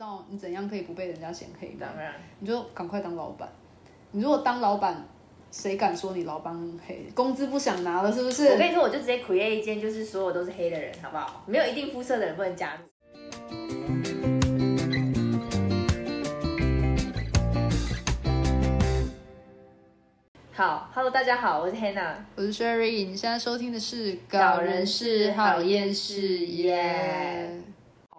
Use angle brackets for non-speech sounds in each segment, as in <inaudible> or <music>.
道你怎样可以不被人家嫌黑吗？当然，你就赶快当老板。你如果当老板，谁敢说你老板黑？工资不想拿了是不是？我跟你说，我就直接 create 一间，就是所有都是黑的人，好不好？没有一定肤色的人不能加入。好，Hello，大家好，我是 Hannah。我是 Sherry，你现在收听的是《搞人事好厌世耶。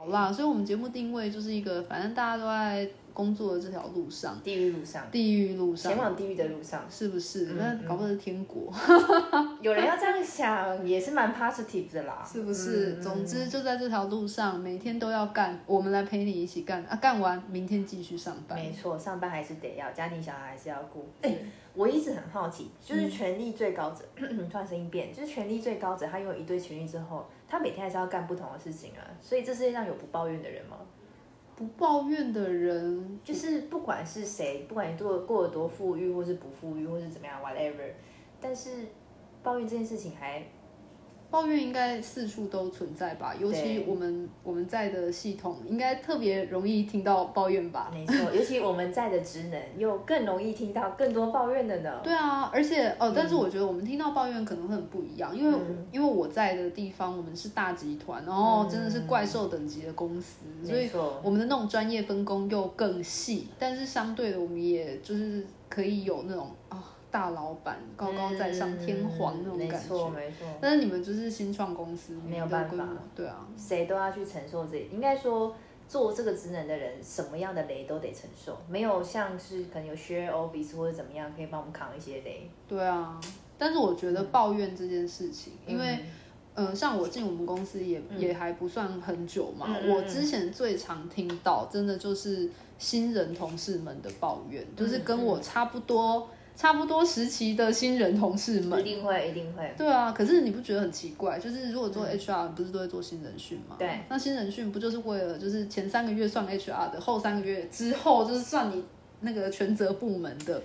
好啦，所以我们节目定位就是一个，反正大家都在工作的这条路上，地狱路上，地狱路上前，往地狱的路上，是不是？嗯那搞不好是天国，<laughs> 有人要这样想，也是蛮 positive 的啦，是不是？嗯总之就在这条路上，每天都要干，我们来陪你一起干啊！干完明天继续上班。没错，上班还是得要，家庭小孩还是要顾。哎、我一直很好奇，就是权力最高者，<clears throat> 突然声音变，就是权力最高者，他拥有一堆权力之后，他每天还是要干不同的事情啊。所以这世界上有不抱怨的人吗？不抱怨的人，就是不管是谁，不管你过过得多富裕，或是不富裕，或是怎么样，whatever，但是抱怨这件事情还抱怨应该四处都存在吧？尤其我们我们在的系统，应该特别容易听到抱怨吧？没错，尤其我们在的职能，又更容易听到更多抱怨的呢。对啊，而且哦，但是我觉得我们听到抱怨可能会很不一样，因为、嗯因为我在的地方我们是大集团，然后真的是怪兽等级的公司，所以，我们的那种专业分工又更细，但是相对的，我们也就是可以有那种啊、大老板高高在上、嗯天皇那种感错，觉。没错。但是你们就是新创公司，没有办法对啊，谁都要去承受这，应该说做这个职能的人，什么样的雷都得承受，没有像是可能有 share office 或者怎么样可以帮我们扛一些雷。对啊。但是我觉得抱怨这件事情，因为嗯嗯，像我进我们公司也、也还不算很久嘛，我之前最常听到真的就是新人同事们的抱怨，就是嗯跟我差不多、差不多时期的新人同事们一。定会，一定会。对啊，可是你不觉得很奇怪？就是如果做 HR，、不是都会做新人训吗？嗯对。那新人训不就是为了就是前三个月算 HR 的，后三个月之后就是算你那个全责部门的？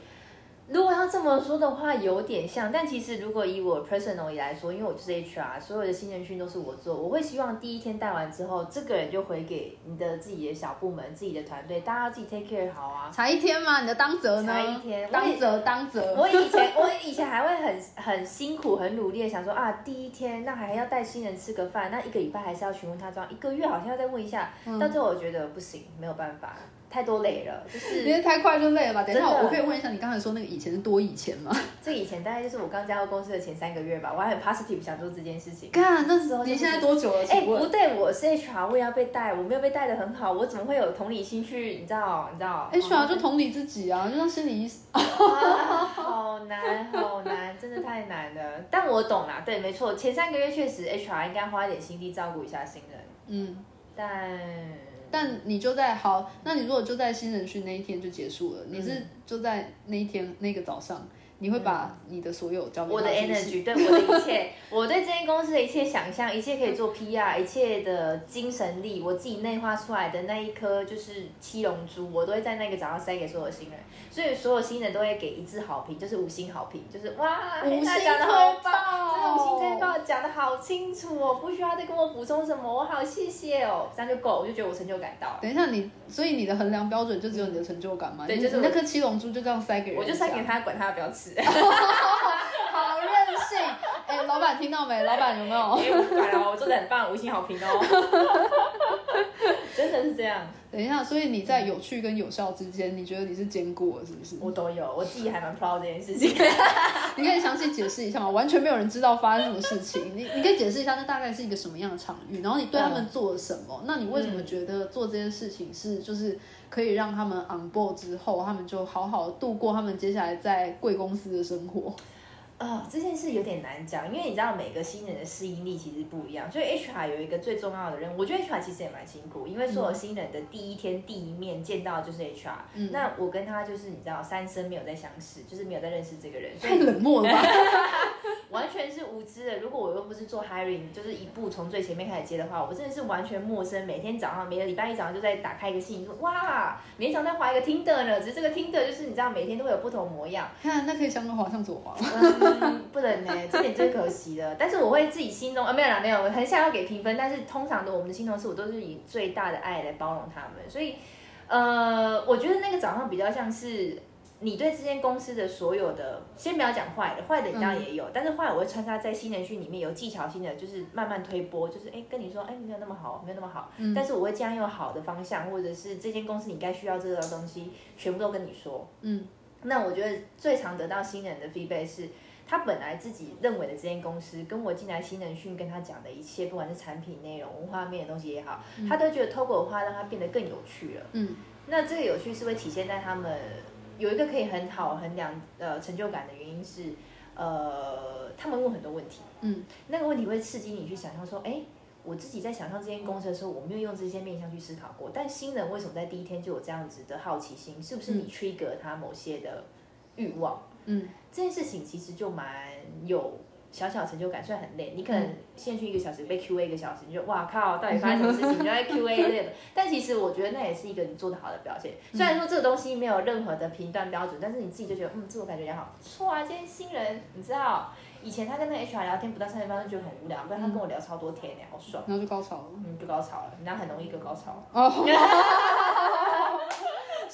如果要这么说的话，有点像，但其实如果以我 personally 来说，因为我就是 HR，所有的新人训都是我做，我会希望第一天带完之后，这个人就回给你的自己的小部门、自己的团队，大家自己 take care 好啊。才一天嘛，你的当责呢？才一天当责当责。<laughs> 我以前 <laughs> 我以前还会很很辛苦、很努力的想说啊，第一天那还要带新人吃个饭，那一个礼拜还是要询问他状，一个月好像要再问一下，到最后我觉得不行，没有办法，太多累了，就是因为太快就累了吧？等一下，我可以问一下，你刚才说那个以前是多以前吗？<laughs> 这以前大概就是我刚加入公司的前三个月吧，我还很 positive 想做这件事情。干，那时候就你现在多久了？哎、不对，我是 HR，我也要被带，我没有被带的很好，我怎么会有同理心去，你知道，你知道 HR 就同理自己啊，<laughs> 就像心理医生。啊，好难，好难，真的太难了。但我懂啦，对，没错，前三个月确实 HR 应该花一点心力照顾一下新人，嗯，但但你就在好，那你如果就在新人训那一天就结束了，你是就在那一天那个早上，你会把你的所有交给我的 energy，对我的一切，<laughs> 我对这间公司的一切想象，一切可以做 PR，一切的精神力，我自己内化出来的那一颗就是七龙珠，我都会在那个早上塞给所有新人，所以所有新人都会给一致好评，就是五星好评，就是哇，五星他讲的好推棒，这个五星爆推报讲的好清楚哦，不需要再跟我补充什么，我好谢谢哦，这样就够，我就觉得我成就感到了。等一下你，所以你的衡量标准就只有你的成就感吗？对就是那颗七龙珠就这样塞给人，我就塞给。他，管他要不要吃。<laughs> 好任性！哎、老板听到没？老板有没有？哎，我不管了，我做的很棒，五星好评哦。<laughs> 真的是这样，等一下，所以你在有趣跟有效之间，你觉得你是兼顾了，是不是？我都有，我自己还蛮 proud 这件事情。<laughs> 你可以详细解释一下吗？完全没有人知道发生什么事情，你你可以解释一下，那大概是一个什么样的场域？然后你对他们做了什么？那你为什么觉得做这件事情是就是可以让他们 on board 之后，他们就好好度过他们接下来在贵公司的生活？呃，这件事有点难讲，因为你知道每个新人的适应力其实不一样，所以 HR 有一个最重要的任务，我觉得 HR 其实也蛮辛苦，因为所有新人的第一天第一面见到就是 HR，、嗯那我跟他就是你知道三生没有在相识，就是没有在认识这个人，所太冷漠了吧？<laughs> 完全是无知的。如果我又不是做 hiring，就是一步从最前面开始接的话，我真的是完全陌生。每天早上，每个礼拜一早上就在打开一个信，说哇，每天早上在划一个 Tinder 呢。只是这个 Tinder 就是你知道，每天都会有不同模样。看，那可以向右滑，向左滑。嗯，不能呢，这点最可惜了。但是我会自己心中啊，没有啦，没有，我很想要给评分。但是通常的我们的新同事，我都是以最大的爱来包容他们。所以，呃，我觉得那个早上比较像是。你对这间公司的所有的，先不要讲坏的，坏的你当然也有，但是坏我会穿插在新人训里面有技巧性的，就是慢慢推波，就是哎跟你说，哎没有那么好，没有那么好，但是我会将用好的方向，或者是这间公司你该需要这个东西，全部都跟你说。嗯，那我觉得最常得到新人的 feedback 是，他本来自己认为的这间公司，跟我进来新人训跟他讲的一切，不管是产品内容、文化面的东西也好，他都觉得透过我话让他变得更有趣了。嗯，那这个有趣是会体现在他们。有一个可以很好衡量呃成就感的原因是，呃，他们问很多问题，嗯，那个问题会刺激你去想象说，哎，我自己在想象这间公司的时候，我没有用这些面向去思考过，但新人为什么在第一天就有这样子的好奇心？是不是你 trigger 他某些的欲望？嗯，这件事情其实就蛮有。小小成就感，虽然很累，你可能先去一个小时被 Q A 一个小时，你就哇靠，到底发生什么事情？你就在 Q A <laughs> 累了。但其实我觉得那也是一个你做的好的表现。虽然说这个东西没有任何的评断标准，但是你自己就觉得嗯，自我感觉良好，不错啊。今天新人，你知道以前他跟那个 H R 聊天不到三十分钟就很无聊，不然他跟我聊超多天呢，好爽。然后就高潮了，嗯，就高潮了，人家很容易就高潮。<laughs>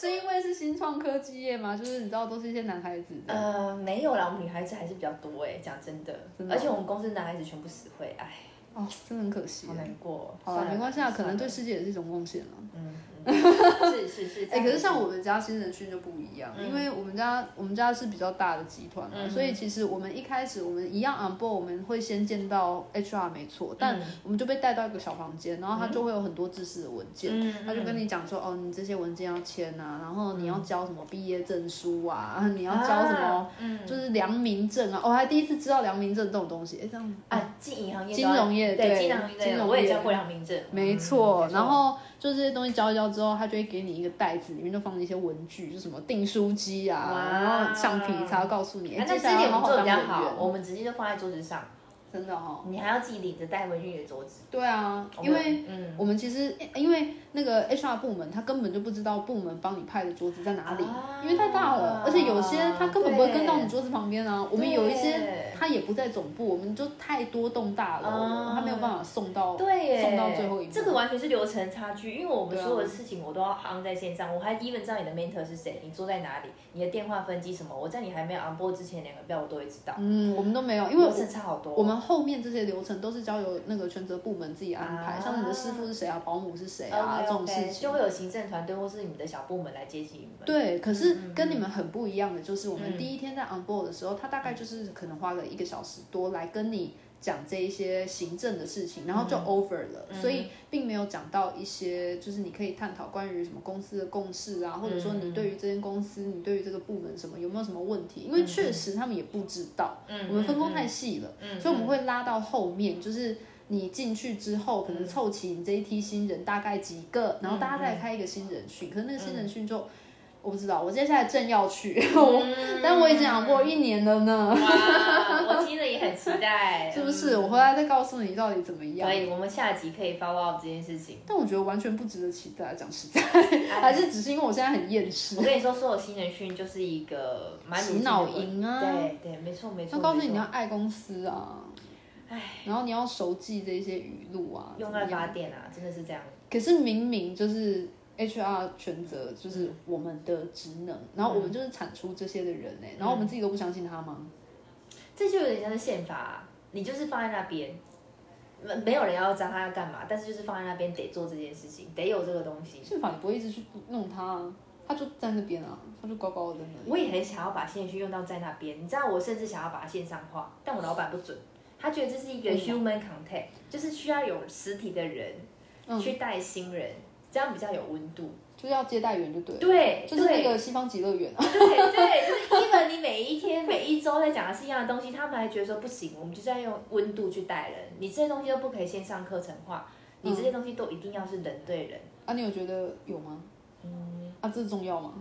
是因为是新创科技业吗？就是你知道都是一些男孩子。呃，没有啦，我们女孩子还是比较多哎，讲真的，而且我们公司男孩子全部死灰，哎，哦，真的很可惜，好难过。好了，没关系啊，可能对世界也是一种贡献了。嗯。是是是，哎，可是像我们家新人训就不一样，因为我们家我们家是比较大的集团嘛，所以其实我们一开始我们一样 on board，我们会先见到 HR 没错，但我们就被带到一个小房间，然后他就会有很多知识的文件，他就跟你讲说，哦，你这些文件要签啊，然后你要交什么毕业证书啊，你要交什么，就是良民证啊，我还第一次知道良民证这种东西，哎，这样啊，进银行业、金融业对，金融业，我也交过良民证，没错，然后。就这些东西交一交之后，他就会给你一个袋子，里面就放了一些文具，就什么订书机啊，然后橡皮擦，告诉你。那这点我们做比较好，我们直接就放在桌子上。真的哦，你还要自己领着带回去你的桌子。对啊，因为我们其实因为那个 HR 部门，他根本就不知道部门帮你派的桌子在哪里，因为太大了，而且有些他根本不会跟到你桌子旁边啊。我们有一些他也不在总部，我们就太多栋大楼，他没有办法送到，对送到最后一步。这个完全是流程差距，因为我们所有的事情我都要 on 在线上，我还 even 知道你的 mentor 是谁，你坐在哪里，你的电话分机什么，我在你还没有 on board 之前两个标我都会知道。嗯，我们都没有，因为流程差好多。我们后面这些流程都是交由那个全责部门自己安排，像你的师傅是谁啊，保姆是谁啊，这种事情就会有行政团队或是你们的小部门来接济你们。对，可是跟你们很不一样的就是，我们第一天在 on board 的时候，他大概就是可能花了一个小时多来跟你讲这一些行政的事情，然后就 over 了，所以并没有讲到一些就是你可以探讨关于什么公司的共识啊，或者说你对于这间公司，你对于这个部门什么有没有什么问题？因为确实他们也不知道，我们分工太细了，所以我们会拉到后面，就是你进去之后，可能凑齐你这一批新人大概几个，然后大家再开一个新人训，可是那个新人训就。我不知道，我接下来正要去，<laughs> 但我已经养过一年了呢。听了也很期待，<laughs> 是不是？我回来再告诉你到底怎么样。可以，我们下集可以 follow up 这件事情。但我觉得完全不值得期待，讲实在，<laughs> 还是只是因为我现在很厌世。我跟你说，所有新人训就是一个洗脑营啊，对对，没错没错。他告诉你你要爱公司啊，哎，然后你要熟记这些语录啊，用爱发电啊，真的是这样。可是明明就是。HR 选择就是我们的职能，然后我们就是产出这些的人呢，然后我们自己都不相信他吗？这就有点像是宪法，你就是放在那边，没没有人要知道他要干嘛，但是就是放在那边得做这件事情，得有这个东西。宪法你不会一直去弄它啊，它就在那边啊，它就高高的在那。我也很想要把线去用到在那边，你知道，我甚至想要把它线上化，但我老板不准，他觉得这是一个 human contact，就是需要有实体的人去带新人。这样比较有温度，就是要接待员就对，对，就是那个西方极乐园啊。对对，就是 even 你每一天每一周在讲的是一样的东西，他们还觉得说不行，我们就是要用温度去带人，你这些东西都不可以线上课程化，你这些东西都一定要是人对人。啊，你有觉得有吗？嗯，啊，这重要吗？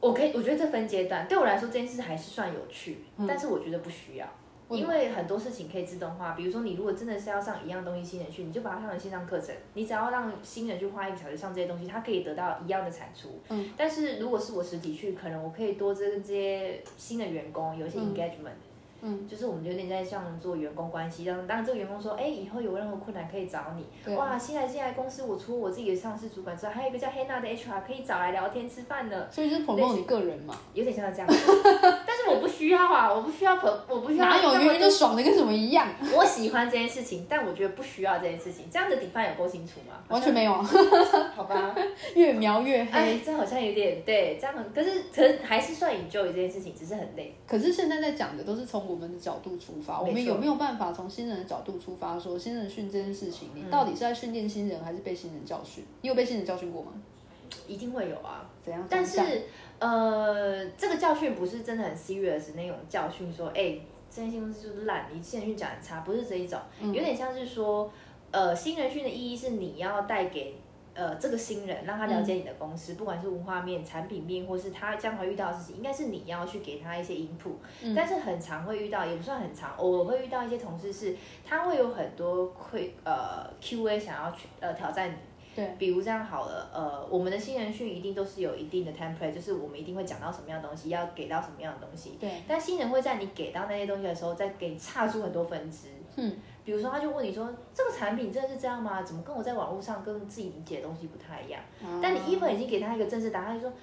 我可以，我觉得这分阶段，对我来说这件事还是算有趣，但是我觉得不需要。因为很多事情可以自动化，比如说你如果真的是要上一样东西新人去，你就把它上成线上课程，你只要让新人去花一个小时上这些东西，他可以得到一样的产出。嗯，但是如果是我实体去，可能我可以多跟这些新的员工有一些 engagement。嗯，就是我们有点在像做员工关系，让当这个员工说，哎，以后有任何困难可以找你。哇，新来新来公司，我除了我自己的上司主管之外，还有一个叫黑娜的 HR 可以找来聊天吃饭的。所以是捧捧你个人嘛？有点像这样，但是我不需要啊，我不需要捧，我不需要。哪有明明就爽的跟什么一样？我喜欢这件事情，但我觉得不需要这件事情。这样的底饭有够清楚吗？完全没有。<laughs> 好吧，<laughs> 越描越黑。哎，这好像有点对，这样可是可是还是算 enjoy 这件事情，只是很累。可是现在在讲的都是从我们的角度出。出发，我们有没有办法从新人的角度出发，说新人训这件事情，你到底是在训练新人，还是被新人教训？你有被新人教训过吗？一定会有啊，怎样？但是呃，这个教训不是真的很 serious 那种教训，说哎，这间公司就是烂，你新人训讲很差，不是这一种，有点像是说，呃，新人训的意义是你要带给。呃，这个新人让他了解你的公司，不管是文化面、产品面，或是他将来遇到的事情，应该是你要去给他一些 input。但是很常会遇到，也不算很常，偶尔会遇到一些同事是，他会有很多会呃 QA 想要去呃挑战你。对，比如这样好了，呃，我们的新人训一定都是有一定的 template，就是我们一定会讲到什么样的东西，要给到什么样的东西。对。但新人会在你给到那些东西的时候，再给差出很多分支。嗯。比如说，他就问你说：“这个产品真的是这样吗？怎么跟我在网络上跟自己理解的东西不太一样？”但你一本已经给他一个正式答案，就说：“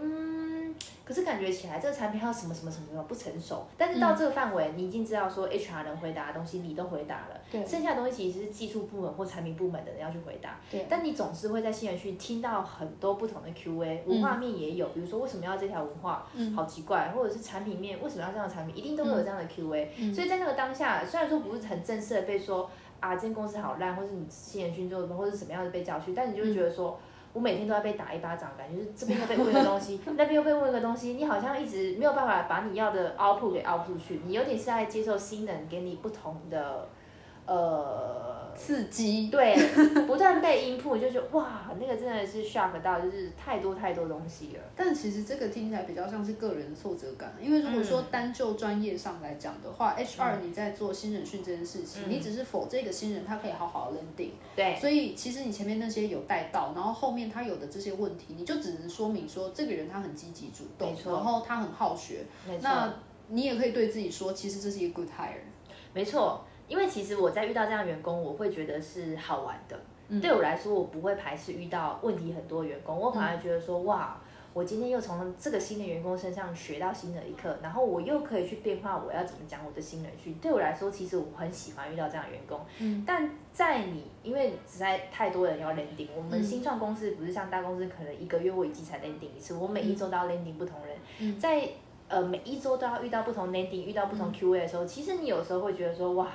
嗯。”可是感觉起来这个产品要什么什么什么什么不成熟，但是到这个范围，你已经知道说 HR 能回答的东西你都回答了，对，剩下的东西其实是技术部门或产品部门的人要去回答，对。但你总是会在新人训听到很多不同的 QA，文化面也有，比如说为什么要这条文化，嗯，好奇怪，或者是产品面为什么要这样的产品，一定都会有这样的 QA，所以在那个当下，虽然说不是很正式的被说啊，这间公司好烂，或是你新人训做的，或者是什么样的被叫去，但你就会觉得说。我每天都要被打一巴掌，感觉是这边又被问一个东西，<laughs> 那边又被问一个东西，你好像一直没有办法把你要的 output 给 out 出去，你有点是在接受新人给你不同的，呃。刺激。对，<laughs> 不断被音铺，就觉得哇，那个真的是 shock 到，就是太多太多东西了。但其实这个听起来比较像是个人的挫折感，因为如果说单就专业上来讲的话，HR 你在做新人训这件事情，你只是否这个新人他可以好好的 landing，对，所以其实你前面那些有带到，然后后面他有的这些问题，你就只能说明说这个人他很积极主动，然后他很好学，那你也可以对自己说，其实这是一个 good hire，没错。因为其实我在遇到这样员工，我会觉得是好玩的。对我来说，我不会排斥遇到问题很多员工，我反而觉得说，哇，我今天又从这个新的员工身上学到新的一课，然后我又可以去变化我要怎么讲我的新人训。对我来说，其实我很喜欢遇到这样员工。嗯，但在你因为实在太多人要 landing，我们新创公司不是像大公司，可能一个月我一季才 landing 一次，我每一周都要 landing 不同人，在呃每一周都要遇到不同 landing，遇到不同 QA 的时候，其实你有时候会觉得说，哇。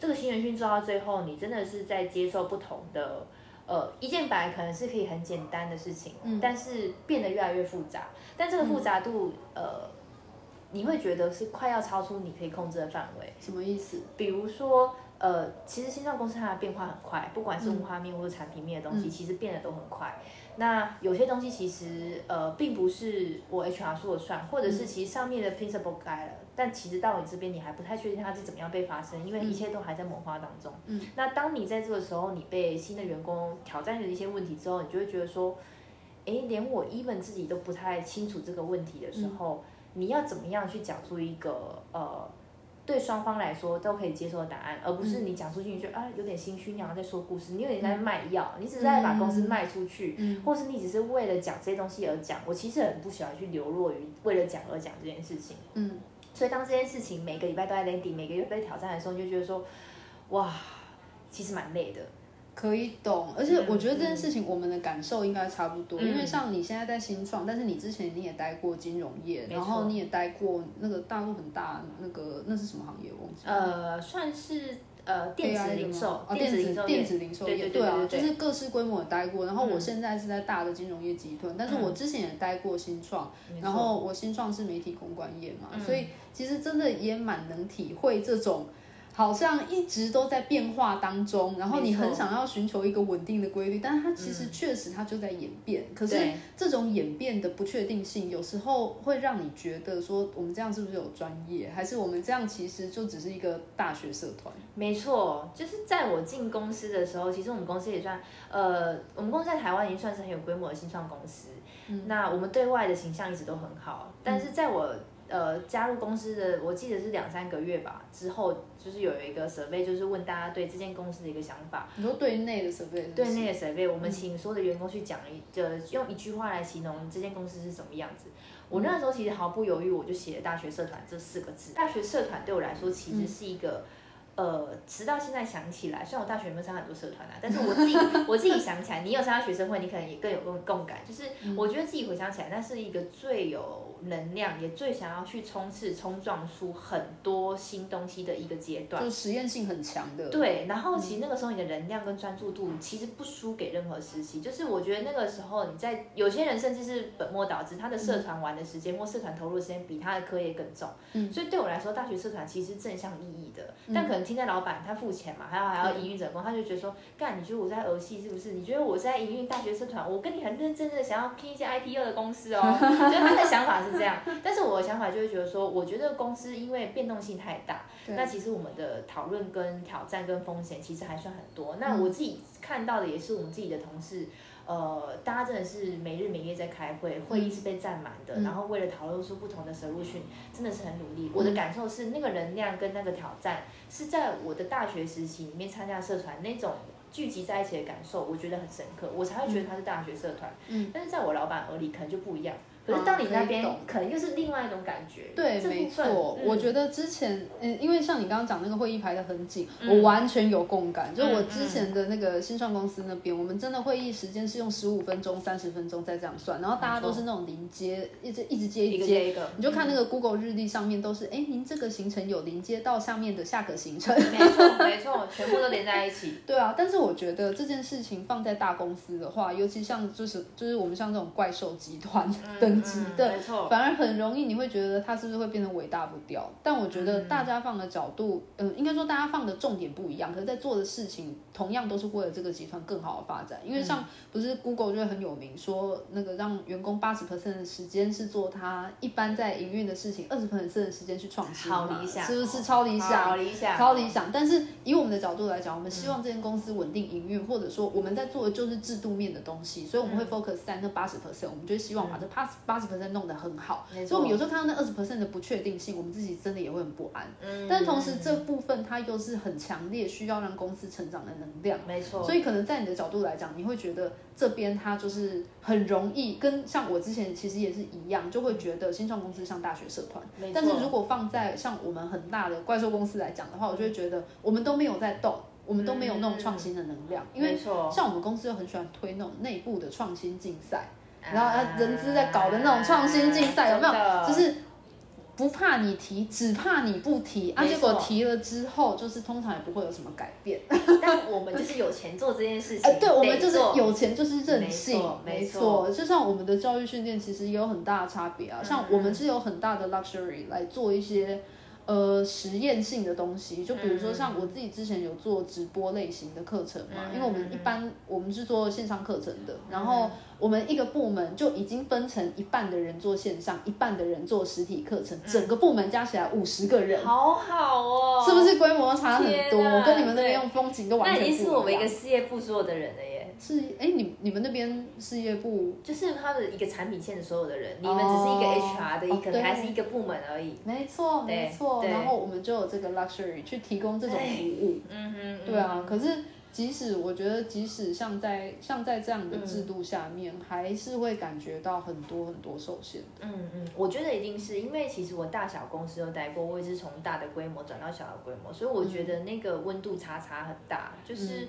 这个新人训做到最后，你真的是在接受不同的，呃，一件本来可能是可以很简单的事情，但是变得越来越复杂。但这个复杂度，呃，你会觉得是快要超出你可以控制的范围。什么意思？比如说，呃，其实新创公司它的变化很快，不管是文化面或者产品面的东西，其实变得都很快。那有些东西其实，呃，并不是我 HR 说了算，或者是其实上面的 principle 改了。但其实到你这边，你还不太确定它是怎么样被发生，因为一切都还在萌化当中。嗯，那当你在这个时候，你被新的员工挑战了一些问题之后，你就会觉得说，哎，连我 even 自己都不太清楚这个问题的时候，你要怎么样去讲出一个呃？对双方来说都可以接受的答案，而不是你讲出去你觉得啊有点心虚，你好像在说故事，你有点在卖药，你只是在把公司卖出去，或是你只是为了讲这些东西而讲。我其实很不喜欢去流落于为了讲而讲这件事情。嗯，所以当这件事情每个礼拜都在 landing，每个月被挑战的时候，你就觉得说，哇，其实蛮累的。可以懂，而且我觉得这件事情我们的感受应该差不多，因为像你现在在新创，但是你之前你也待过金融业，然后你也待过那个大陆很大那个那是什么行业？忘记呃，算是呃电子零售，电子电子零售业，对啊，就是各式规模待过。然后我现在是在大的金融业集团，但是我之前也待过新创，然后我新创是媒体公关业嘛，所以其实真的也蛮能体会这种。好像一直都在变化当中，然后你很想要寻求一个稳定的规律，但是它其实确实它就在演变。可是对这种演变的不确定性，有时候会让你觉得说，我们这样是不是有专业，还是我们这样其实就只是一个大学社团？没错，就是在我进公司的时候，其实我们公司也算，呃，我们公司在台湾已经算是很有规模的新创公司。那我们对外的形象一直都很好，但是在我呃加入公司的，我记得是两三个月吧之后，就是有一个 survey，就是问大家对这间公司的一个想法。你说对内的 survey？对是，那个 survey，我们请所有的员工去讲一，呃，用一句话来形容这间公司是什么样子。我那时候其实毫不犹豫，我就写了“大学社团”这四个字。大学社团对我来说其实是一个，呃，直到现在想起来，虽然我大学有没有参加很多社团啊，但是我自己我自己想起来，你有参加学生会，你可能也更有共共感。就是我觉得自己回想起来，那是一个最有能量，也最想要去冲刺、冲撞出很多新东西的一个阶段。就实验性很强的。对，然后其实那个时候你的能量跟专注度其实不输给任何时期，就是我觉得那个时候你在有些人甚至是本末倒置，他的社团玩的时间或社团投入的时间比他的课业更重。嗯所以对我来说，大学社团其实正向意义的，但可能听在老板他付钱嘛，还要还要营运者工，他就觉得说，干，你觉得我在儿戏是不是？你觉得我在营运大学社团，我跟你很认真的想要拼一些 I P O 的公司哦，<laughs> 所以他的想法是这样，但是我的想法就会觉得说，我觉得公司因为变动性太大，那其实我们的讨论跟挑战跟风险其实还算很多。那我自己看到的也是我们自己的同事，呃，大家真的是没日没夜在开会，会议是被占满的，嗯然后为了讨论出不同的 solution，真的是很努力。我的感受是，那个能量跟那个挑战是在我的大学时期里面参加社团那种。聚集在一起的感受，我觉得很深刻，我才会觉得它是大学社团。嗯，但是在我老板耳里可能就不一样。可是到你那边啊可能又是另外一种感觉。对，没错，分我嗯觉得之前，嗯，因为像你刚刚讲那个会议排的很紧，嗯我完全有共感。就我嗯之前的那个新创公司那边，我们真的会议时间是用十五分钟、三十分钟再这样算，然后大家都是那种临接，一直一直接一个接。一个，你就看那个 Google 日历上面都是，哎，您这个行程有临接到下面的下个行程。没错没错，全部都连在一起。<laughs> 对啊，但是我觉得这件事情放在大公司的话，尤其像就是就是我们像这种怪兽集团 <laughs> 等级嗯的，没错，反而很容易你会觉得它是不是会变得伟大不掉？但我觉得大家放的角度，嗯、应该说大家放的重点不一样，可是在做的事情同样都是为了这个集团更好的发展。因为像不是 Google 就很有名，说那个让员工八十 percent 的时间是做他一般在营运的事情，二十 percent 的时间去创新嘛，好理想，是不是超理想？好理想，超理想，但是以我们的角度来讲，我们希望这间公司稳定营运，或者说我们在做的就是制度面的东西，所以我们会 focus 在那八十 percent，我们就希望把这八十八十 percent 弄得很好。所以我们有时候看到那二十 percent 的不确定性，我们自己真的也会很不安。嗯但同时这部分它又是很强烈需要让公司成长的能量。没错，所以可能在你的角度来讲，你会觉得这边它就是很容易，跟像我之前其实也是一样，就会觉得新创公司像大学社团。但是如果放在像我们很大的怪兽公司来讲的话，我就会觉得我们都没有在动，我们都没有那种创新的能量，因为，像我们公司又很喜欢推那种内部的创新竞赛，啊然后呃人资在搞的那种创新竞赛，有没有？就是不怕你提，只怕你不提啊！结果提了之后，就是通常也不会有什么改变。<laughs> 但我们就是有钱做这件事情，<laughs> 哎，对，我们就是有钱就是任性没错，没没错就像我们的教育训练其实也有很大的差别啊，像我们是有很大的 luxury 来做一些。呃，实验性的东西，就比如说像我自己之前有做直播类型的课程嘛，因为我们一般我们是做线上课程的，然后我们一个部门就已经分成一半的人做线上，一半的人做实体课程，整个部门加起来五十个人，好好哦，是不是规模差很多？我跟你们那边用风景都完全不一样。已经是我们一个事业部所有的人了耶。是哎，你你们那边事业部就是他的一个产品线的所有的人，你们只是一个哦 HR 的一个，还是一个部门而已。没错，没错。然后我们就有这个 luxury 去提供这种服务。嗯哼，对啊，可是即使我觉得，即使像在像在这样的制度下面，还是会感觉到很多很多受限。嗯嗯，我觉得一定是因为其实我大小公司都待过，我也是从大的规模转到小的规模，所以我觉得那个温度差差很大，就是。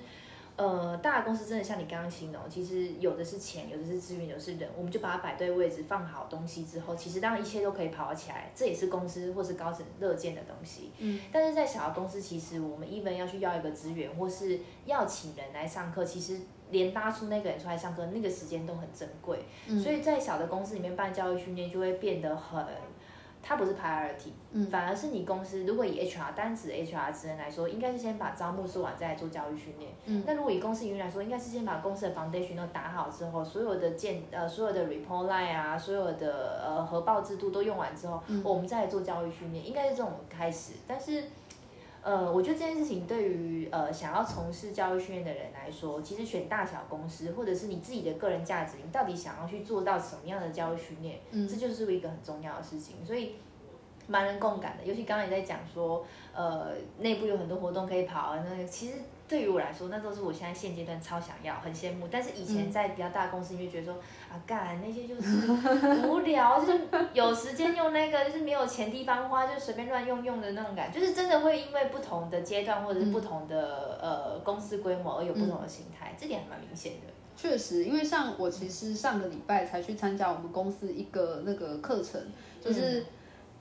呃，大的公司真的像你刚刚形容，其实有的是钱，有的是资源，有的是人，我们就把它摆对位置，放好东西之后，其实当一切都可以跑起来，这也是公司或是高层乐见的东西。嗯，但是在小的公司，其实我们 even 要去要一个资源，或是要请人来上课，其实连拉出那个人出来上课，那个时间都很珍贵。嗯所以在小的公司里面办教育训练，就会变得很。它不是 priority，嗯反而是你公司如果以 HR 单指 HR 职能来说，应该是先把招募做完，再来做教育训练。嗯那如果以公司营运来说，应该是先把公司的 foundation 都打好之后，所有的建呃所有的 report line 啊，所有的呃核报制度都用完之后，嗯我们再来做教育训练，应该是这种开始。但是呃，我觉得这件事情对于呃想要从事教育训练的人来说，其实选大小公司，或者是你自己的个人价值，你到底想要去做到什么样的教育训练，嗯这就是一个很重要的事情。所以蛮能共感的，尤其刚刚也在讲说，呃，内部有很多活动可以跑啊，那其实对于我来说，那都是我现在现阶段超想要、很羡慕。但是以前在比较大的公司，你就觉得说，啊，干那些就是 <laughs> 无聊，就是有时间用那个，就是没有钱地方花，就随便乱用用的那种感觉，就是真的会因为不同的阶段或者是不同的、呃公司规模而有不同的心态，这点还蛮明显的。确实，因为像我其实上个礼拜才去参加我们公司一个那个课程，就是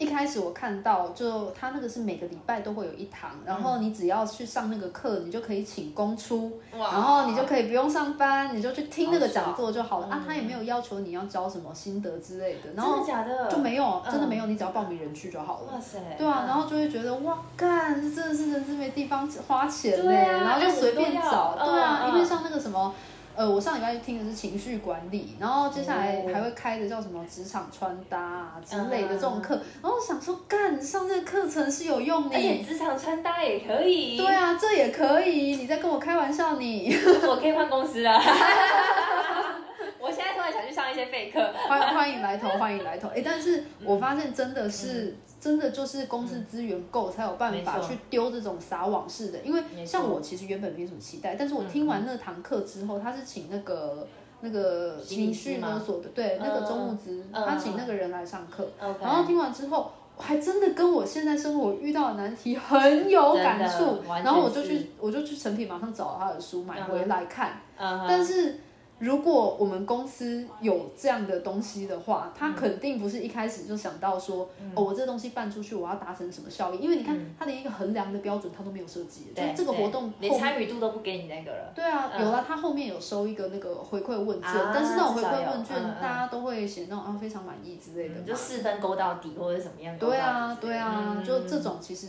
一开始我看到就他那个是每个礼拜都会有一堂，然后你只要去上那个课，你就可以请公出，然后你就可以不用上班，你就去听那个讲座就好了、好啊。他也没有要求你要教什么心得之类的，然真后的假的？就没有，嗯真的没有，你只要报名人去就好了。哇塞，对啊，嗯然后就会觉得哇，干，这真的是人生没地方花钱呢、然后就随便找，对啊，嗯因为像那个什么。呃，我上礼拜去听的是情绪管理，然后接下来哦还会开的叫什么职场穿搭啊之类的嗯这种课，然后我想说，干上这个课程是有用而且你，职场穿搭也可以。对啊，这也可以，你在跟我开玩笑你，<laughs> 我可以换公司了。<laughs> 我现在突然想去上一些备课。欢欢迎来投，欢迎来投。哎，但是我发现真的是，真的就是公司资源够才有办法去丢这种撒网式的。因为像我其实原本没什么期待，但是我听完那堂课之后，他是请那个。那个情绪勒索的，对，那个周木子，嗯他请那个人来上课，然后听完之后，还真的跟我现在生活遇到的难题很有感触。然后我就去，我就去成品马上找他的书买回来看，但是如果我们公司有这样的东西的话，嗯他肯定不是一开始就想到说，哦，我这东西办出去，我要达成什么效益？因为你看，他连一个衡量的标准他都没有设计，就这个活动连。参与度都不给你那个了。对啊，嗯有了，他后面有收一个那个回馈问卷，啊但是那种回馈问卷大家都会写那种啊非常满意之类的嘛。就四分勾到底或者怎么样勾到底对啊。对啊，嗯就这种其实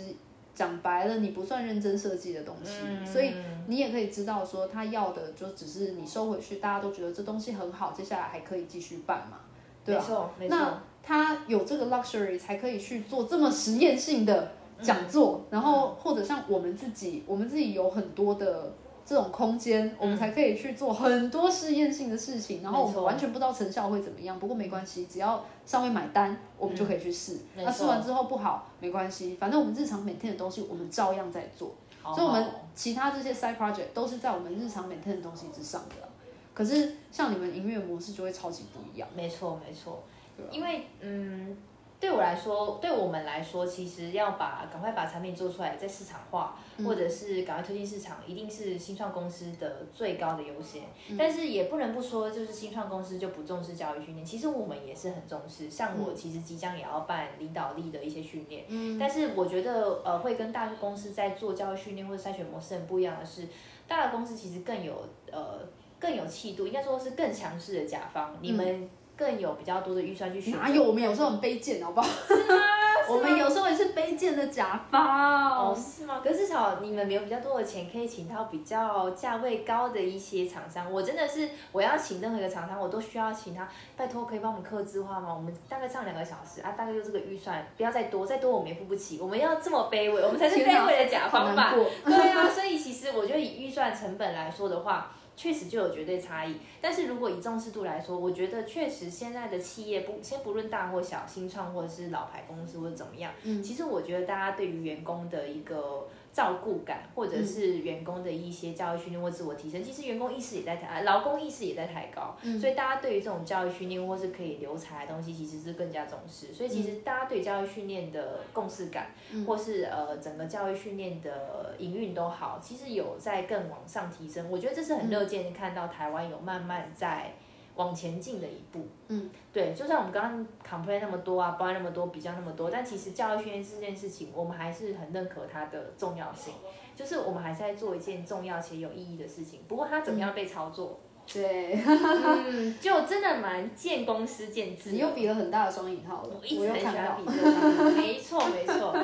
讲白了，你不算认真设计的东西，嗯所以你也可以知道说他要的就只是你收回去，大家都觉得这东西很好，接下来还可以继续办嘛，对吧。那他有这个 luxury 才可以去做这么实验性的讲座，然后或者像我们自己，我们自己有很多的。这种空间，我们才可以去做很多试验性的事情，然后我们完全不知道成效会怎么样。不过没关系，只要上面买单，我们就可以去试。那试完之后不好没关系，反正我们日常每天的东西我们照样在做。所以我们其他这些 side project 都是在我们日常每天的东西之上的啊。可是像你们营运模式就会超级不一样。没错没错因为嗯，对我来说，对我们来说，其实要把赶快把产品做出来，在市场化，嗯或者是赶快推进市场，一定是新创公司的最高的优先。嗯。但是也不能不说，就是新创公司就不重视教育训练，其实我们也是很重视。像我其实即将也要办领导力的一些训练，嗯。但是我觉得呃，会跟大公司在做教育训练或者筛选模式很不一样的是，大的公司其实更有呃更有气度，应该说是更强势的甲方，你们更有比较多的预算去选哪有？我们有时候很卑贱，好不好？<laughs> 我们有时候也是卑贱的甲方。哦，是吗？可是至少你们有比较多的钱，可以请到比较价位高的一些厂商。我真的是，我要请任何一个厂商，我都需要请他，拜托可以帮我们刻字化吗？我们大概上两个小时啊，大概就这个预算，不要再多，再多我们也付不起。我们要这么卑微，我们才是卑微的甲方吧。对啊，所以其实我觉得以预算成本来说的话，确实就有绝对差异。但是如果以重视度来说，我觉得确实现在的企业不先不论大或小，新创或者是老牌公司或者怎么样，嗯其实我觉得大家对于员工的一个照顾感，或者是员工的一些教育训练或自我提升，其实员工意识也在抬，劳工意识也在抬高，嗯。所以大家对于这种教育训练或是可以留才的东西，其实是更加重视。所以其实大家对教育训练的共识感，嗯。或是呃整个教育训练的营运都好，其实有在更往上提升。我觉得这是很乐见看到台湾有慢慢在往前进的一步。嗯，对，就算我们刚刚 complain 那么多啊，抱怨那么多，比较那么多，但其实教育训练这件事情，我们还是很认可它的重要性。就是我们还是在做一件重要且有意义的事情。不过它怎么样被操作，对，嗯，就真的蛮见公司见智。你又比了很大的双引号了，我一直很喜欢比。这个，没错没错。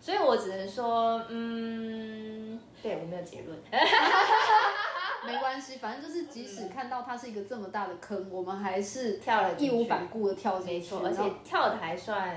所以我只能说，嗯，对我没有结论。<laughs> 没关系，反正就是即使看到它是一个这么大的坑，我们还是跳了义无反顾的跳进去，没错，而且跳的还算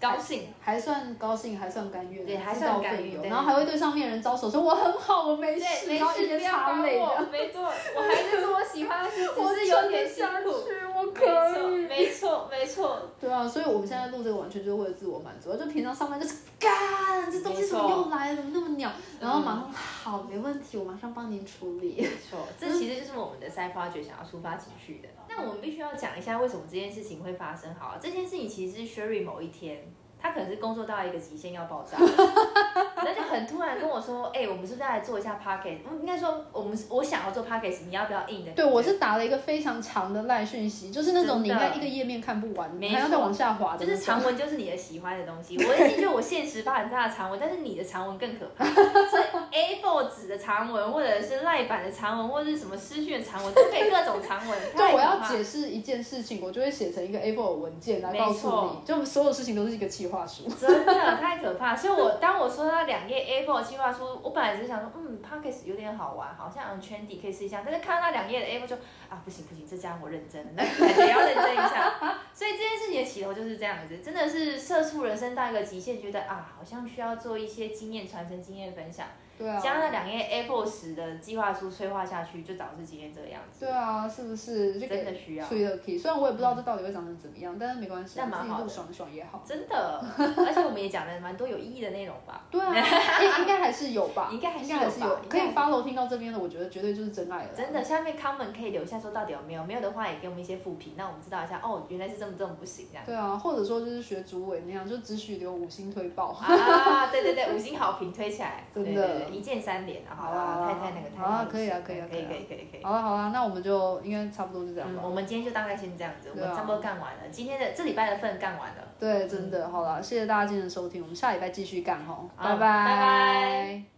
高兴。还算高兴，还算甘愿，对还算甘愿然后还会对上面人招手说我很好，我没，事，没事，然后一边不要我。。没错，我还是做我喜欢的事，我是有点辛苦。撑得下去我没可错，以。没错，没错。对啊，所以我们现在录这个完全就是为了自我满足，就平常上班就是 <laughs> 干这东西怎么又来了，怎么那么鸟，然后马上好没问题，我马上帮您处理。没错，这其实就是我们的 side project 想要抒发情绪的。那我们必须要讲一下为什么这件事情会发生。好、啊，这件事情其实是 Sherry 某一天。他可能是工作到一个极限要爆炸，<laughs> 那就很突然跟我说：“哎、我们是不是要来做一下 p o c k e t 应该说，我们我想要做 p o c k e t 你要不要印的？对，我是打了一个非常长的赖讯息，就是那种你应该一个页面看不完，没你还要再往下滑的就。是长文就是你的喜欢的东西。我已经觉得我现实发很大的长文，但是你的长文更可怕。<laughs> 所以 A4 纸的长文，或者是赖版的长文，或者是什么私讯的长文，都可以各种长文。<laughs> 对，我要解释一件事情，我就会写成一个 A4 的文件来没告诉你，就所有事情都是一个企划书。真的太可怕，所以我当我说到两页 A4 计划书，我本来只是想说，嗯 p o d c a s 有点好玩，好像 trendy 可以试一下，但是看到那两页的 A4 就啊不行不行，这家伙认真，那感觉要认真一下。所以这件事情的起头就是这样子，真的是社畜人生到一个极限，觉得啊好像需要做一些经验传承、经验分享，对啊，将那两页 A4 纸的计划书催化下去，就导致今天这个样子。对啊，是不是？就真的需要虽然我也不知道这到底会长成怎么样，但是没关系，那蛮好爽爽也好。真的，<laughs> 而且我们也讲了蛮多有意义的内容吧。对啊，应 <laughs> 应该还是有吧？应该还是有有吧，可以应该 follow 听到这边的，我觉得绝对就是真爱了。真的，下面 comment 可以留下说到底有没有，没有的话也给我们一些复评，那我们知道一下哦，原来是这么这么不行这样。对啊，或者说就是学主委那样，就只许留五星推爆。啊，对对对，五星好评推起来，<laughs> 真的一键三连啊，好好？啊啦，太太那个太好啊太可以啊可以啊可以可以啊。可以可以。好了好了，那我们就应该差不多就这样嗯，吧。我们今天就大概先这样子，我们差不多干完了，今天的这礼拜的份干完了。对，真的好了，谢谢大家今天的收听，我们下礼拜继续干哈，拜拜。拜拜